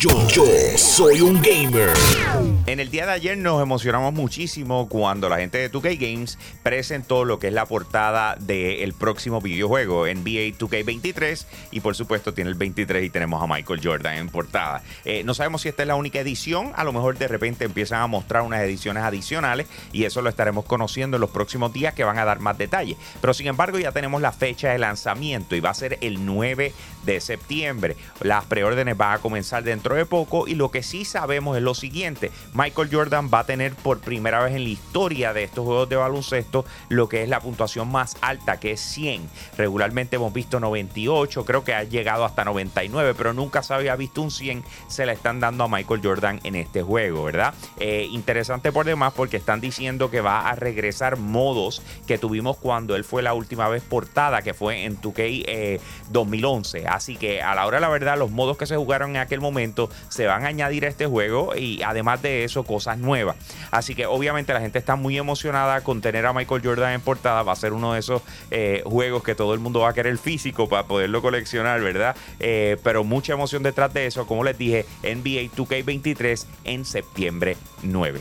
Yo, yo soy un gamer. En el día de ayer nos emocionamos muchísimo cuando la gente de 2K Games presentó lo que es la portada del próximo videojuego NBA 2K23 y por supuesto tiene el 23 y tenemos a Michael Jordan en portada. Eh, no sabemos si esta es la única edición, a lo mejor de repente empiezan a mostrar unas ediciones adicionales y eso lo estaremos conociendo en los próximos días que van a dar más detalles. Pero sin embargo ya tenemos la fecha de lanzamiento y va a ser el 9 de septiembre. Las preórdenes van a comenzar dentro de poco y lo que sí sabemos es lo siguiente, Michael Jordan va a tener por primera vez en la historia de estos juegos de baloncesto lo que es la puntuación más alta, que es 100. Regularmente hemos visto 98, creo que ha llegado hasta 99, pero nunca se había visto un 100, se la están dando a Michael Jordan en este juego, ¿verdad? Eh, interesante por demás porque están diciendo que va a regresar modos que tuvimos cuando él fue la última vez portada, que fue en 2K 2011. Eh, Así que a la hora la verdad, los modos que se jugaron en aquel momento, se van a añadir a este juego y además de eso cosas nuevas. Así que obviamente la gente está muy emocionada con tener a Michael Jordan en portada. Va a ser uno de esos eh, juegos que todo el mundo va a querer físico para poderlo coleccionar, ¿verdad? Eh, pero mucha emoción detrás de eso. Como les dije, NBA 2K23 en septiembre 9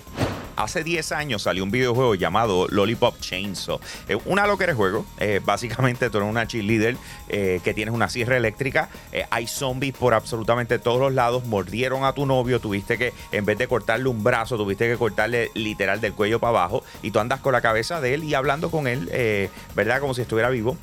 hace 10 años salió un videojuego llamado Lollipop Chainsaw. Eh, una loquera de juego. Eh, básicamente tú eres una cheerleader eh, que tienes una sierra eléctrica. hay zombies por absolutamente todos los lados. Mordieron a tu novio. Tuviste que, en vez de cortarle un brazo, tuviste que cortarle literal del cuello para abajo. Y tú andas con la cabeza de él y hablando con él, ¿verdad? Como si estuviera vivo.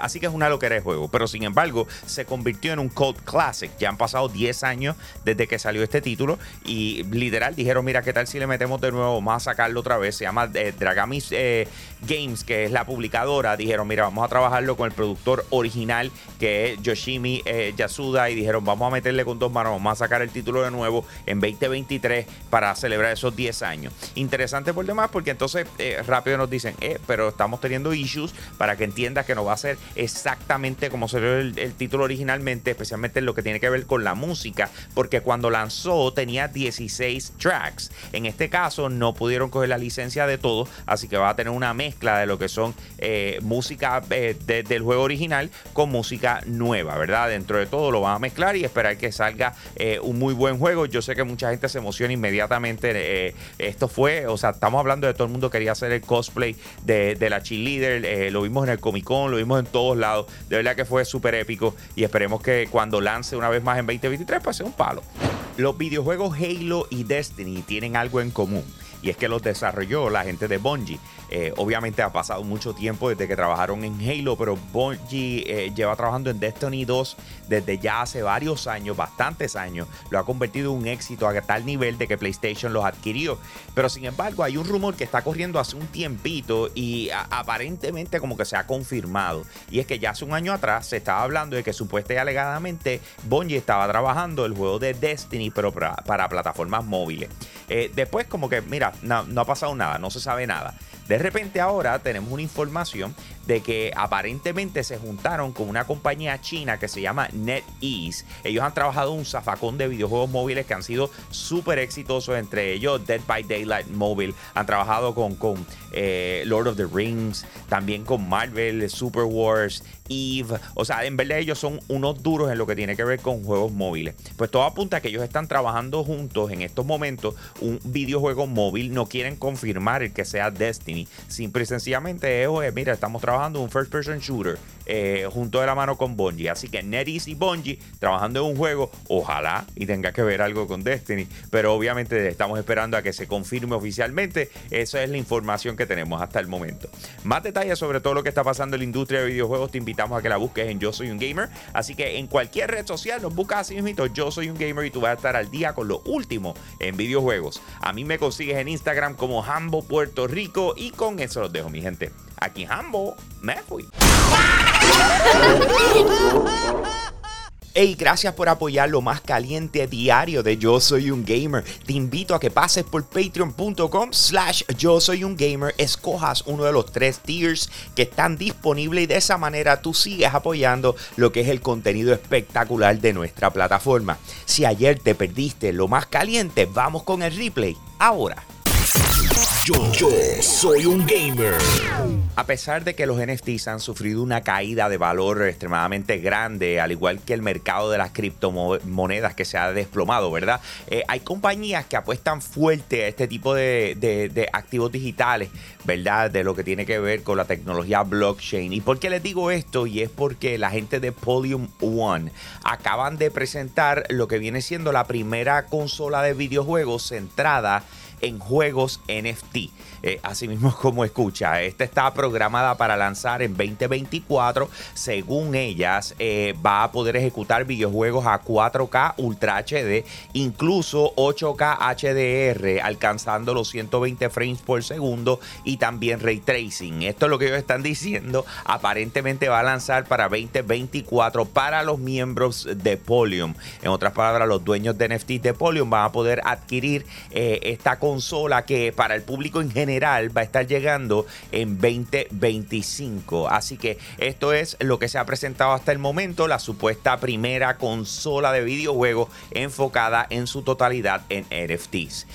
así que es una loquera de juego. Pero sin embargo, se convirtió en un cult classic. Ya han pasado 10 años desde que salió este título. Y literal dijeron: Mira, ¿qué tal si le metemos de nuevo? Vamos a sacarlo otra vez. Se llama eh, Dragamis eh, Games, que es la publicadora. Dijeron, mira, vamos a trabajarlo con el productor original, que es Yoshimi eh, Yasuda. Y dijeron, vamos a meterle con dos manos, vamos a sacar el título de nuevo en 2023 para celebrar esos 10 años. Interesante por demás, porque entonces rápido nos dicen, pero estamos teniendo issues para que entiendas que no va a ser exactamente como se el, el título originalmente, especialmente en lo que tiene que ver con la música, porque cuando lanzó tenía 16 tracks. En este caso no pudieron coger la licencia de todo, así que va a tener una mezcla de lo que son eh, música eh, del juego original con música nueva, ¿verdad? Dentro de todo lo van a mezclar y esperar que salga eh, un muy buen juego. Yo sé que mucha gente se emociona inmediatamente. esto fue, o sea, estamos hablando de todo el mundo quería hacer el cosplay de, de la cheerleader. lo vimos en el Comic Con, lo vimos en todos lados. De verdad que fue súper épico y esperemos que cuando lance una vez más en 2023, pues sea un palo. Los videojuegos Halo y Destiny tienen algo en común y es que los desarrolló la gente de Bungie. Eh, obviamente ha pasado mucho tiempo desde que trabajaron en Halo, pero Bungie eh, lleva trabajando en Destiny 2 desde ya hace varios años, bastantes años. Lo ha convertido en un éxito a tal nivel de que PlayStation los adquirió. Pero sin embargo, hay un rumor que está corriendo hace un tiempito y aparentemente como que se ha confirmado. Y es que ya hace un año atrás se estaba hablando de que supuestamente y alegadamente Bungie estaba trabajando el juego de Destiny, pero para, plataformas móviles. Eh, después como que, mira, no, ha pasado nada, no se sabe nada. De repente ahora tenemos una información de que aparentemente se juntaron con una compañía china que se llama NetEase. Ellos han trabajado un zafacón de videojuegos móviles que han sido súper exitosos, entre ellos Dead by Daylight Mobile. Han trabajado con, eh, Lord of the Rings, también con Marvel, Super Wars, Eve. O sea, en verdad ellos son unos duros en lo que tiene que ver con juegos móviles. Pues todo apunta a que ellos están trabajando juntos en estos momentos un videojuego móvil. No quieren confirmar el que sea Destiny. Simple y sencillamente es, mira, estamos trabajando un first person shooter eh, junto de la mano con Bungie. Así que NetEase y Bungie trabajando en un juego, ojalá y tenga que ver algo con Destiny, pero obviamente estamos esperando a que se confirme oficialmente. Esa es la información que tenemos hasta el momento. Más detalles sobre todo lo que está pasando en la industria de videojuegos, te invitamos a que la busques en Yo Soy un Gamer. Así que en cualquier red social nos buscas así mismo Yo Soy un Gamer y tú vas a estar al día con lo último en videojuegos. A mí me consigues en Instagram como Hambo Puerto Rico y con eso los dejo, mi gente. Aquí Hambo, me fui. Hey, gracias por apoyar lo más caliente diario de Yo Soy un Gamer. Te invito a que pases por patreon.com slash Yo Soy un Gamer, escojas uno de los tres tiers que están disponibles y de esa manera tú sigues apoyando lo que es el contenido espectacular de nuestra plataforma. Si ayer te perdiste lo más caliente, vamos con el replay ahora. Yo, soy un gamer. A pesar de que los NFTs han sufrido una caída de valor extremadamente grande, al igual que el mercado de las criptomonedas que se ha desplomado, ¿verdad? Eh, hay compañías que apuestan fuerte a este tipo de, de, activos digitales, ¿verdad? De lo que tiene que ver con la tecnología blockchain. ¿Y por qué les digo esto? Y es porque la gente de Podium One acaban de presentar lo que viene siendo la primera consola de videojuegos centrada en juegos NFT. Eh, así mismo como escucha, esta está programada para lanzar en 2024. Según ellas, eh, va a poder ejecutar videojuegos a 4K Ultra HD, incluso 8K HDR, alcanzando los 120 frames por segundo y también ray tracing. Esto es lo que ellos están diciendo. Aparentemente va a lanzar para 2024 para los miembros de Polium. En otras palabras, los dueños de NFT de Polium van a poder adquirir eh, esta consola que para el público en general va a estar llegando en 2025. Así que esto es lo que se ha presentado hasta el momento, la supuesta primera consola de videojuegos enfocada en su totalidad en NFTs.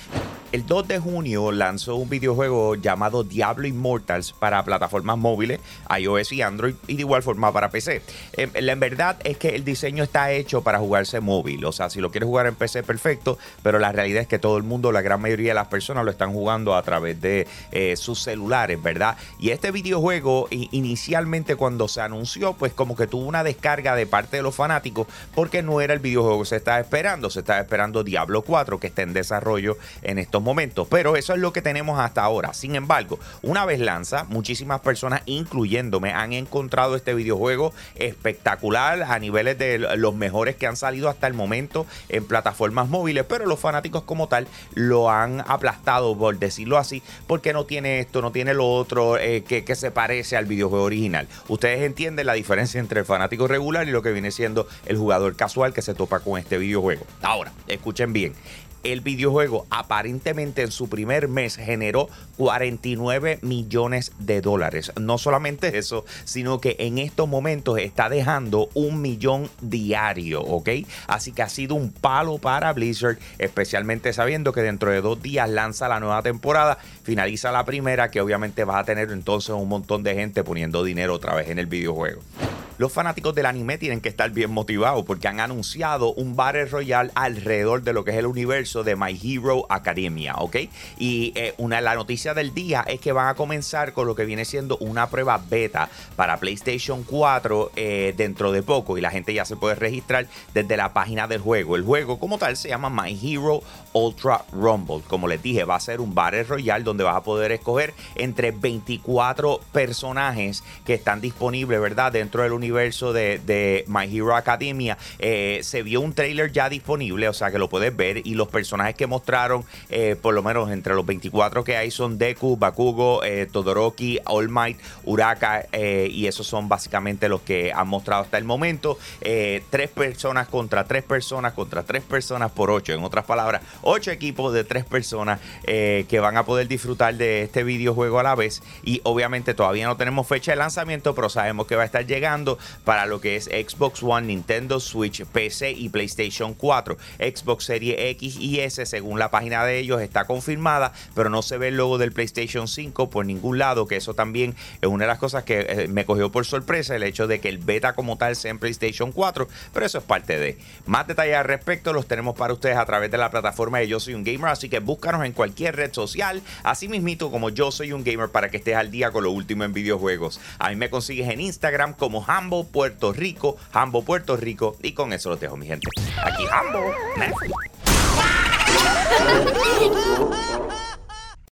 El 2 de junio lanzó un videojuego llamado Diablo Immortals para plataformas móviles, iOS y Android, y de igual forma para PC. Em, la verdad es que el diseño está hecho para jugarse móvil, o sea, si lo quieres jugar en PC, perfecto, pero la realidad es que todo el mundo, la gran mayoría de las personas lo están jugando a través de eh, sus celulares, ¿verdad? Y este videojuego, inicialmente cuando se anunció, pues como que tuvo una descarga de parte de los fanáticos, porque no era el videojuego que se estaba esperando, se estaba esperando Diablo 4, que está en desarrollo en estos momentos. Pero eso es lo que tenemos hasta ahora. Sin embargo, una vez lanza, muchísimas personas, incluyéndome, han encontrado este videojuego espectacular a niveles de los mejores que han salido hasta el momento en plataformas móviles. Pero los fanáticos como tal lo han aplastado, por decirlo así, porque no tiene esto, no tiene lo otro eh, que, que se parece al videojuego original. Ustedes entienden la diferencia entre el fanático regular y lo que viene siendo el jugador casual que se topa con este videojuego. Ahora, escuchen bien el videojuego aparentemente en su primer mes generó 49 millones de dólares. No solamente eso, sino que en estos momentos está dejando un millón diario, ¿ok? Así que ha sido un palo para Blizzard, especialmente sabiendo que dentro de dos días lanza la nueva temporada, finaliza la primera, que obviamente va a tener entonces un montón de gente poniendo dinero otra vez en el videojuego los fanáticos del anime tienen que estar bien motivados porque han anunciado un Battle Royale alrededor de lo que es el universo de My Hero Academia, ¿ok? Y eh, una, la noticia del día es que van a comenzar con lo que viene siendo una prueba beta para PlayStation 4 eh, dentro de poco y la gente ya se puede registrar desde la página del juego. El juego como tal se llama My Hero Ultra Rumble. Como les dije, va a ser un Battle Royale donde vas a poder escoger entre 24 personajes que están disponibles, ¿verdad? Dentro del universo universo de, My Hero Academia, eh, se vio un trailer ya disponible, o sea que lo puedes ver. Y los personajes que mostraron, eh, por lo menos entre los 24 que hay, son Deku, Bakugo, eh, Todoroki, All Might, Uraka. y esos son básicamente los que han mostrado hasta el momento. tres personas contra tres personas contra tres personas por ocho. En otras palabras, ocho equipos de tres personas que van a poder disfrutar de este videojuego a la vez. Y obviamente todavía no tenemos fecha de lanzamiento, pero sabemos que va a estar llegando para lo que es Xbox One, Nintendo Switch, PC y PlayStation 4. Xbox Serie X y S, según la página de ellos, está confirmada, pero no se ve el logo del PlayStation 5 por ningún lado, que eso también es una de las cosas que eh, me cogió por sorpresa, el hecho de que el beta como tal sea en PlayStation 4, pero eso es parte de. Más detalles al respecto los tenemos para ustedes a través de la plataforma de Yo Soy un Gamer, así que búscanos en cualquier red social, así mismito como Yo Soy un Gamer para que estés al día con lo último en videojuegos. A mí me consigues en Instagram como Ham Hambo, Puerto Rico, Hambo, Puerto Rico. Y con eso los dejo, mi gente. Aquí Hambo.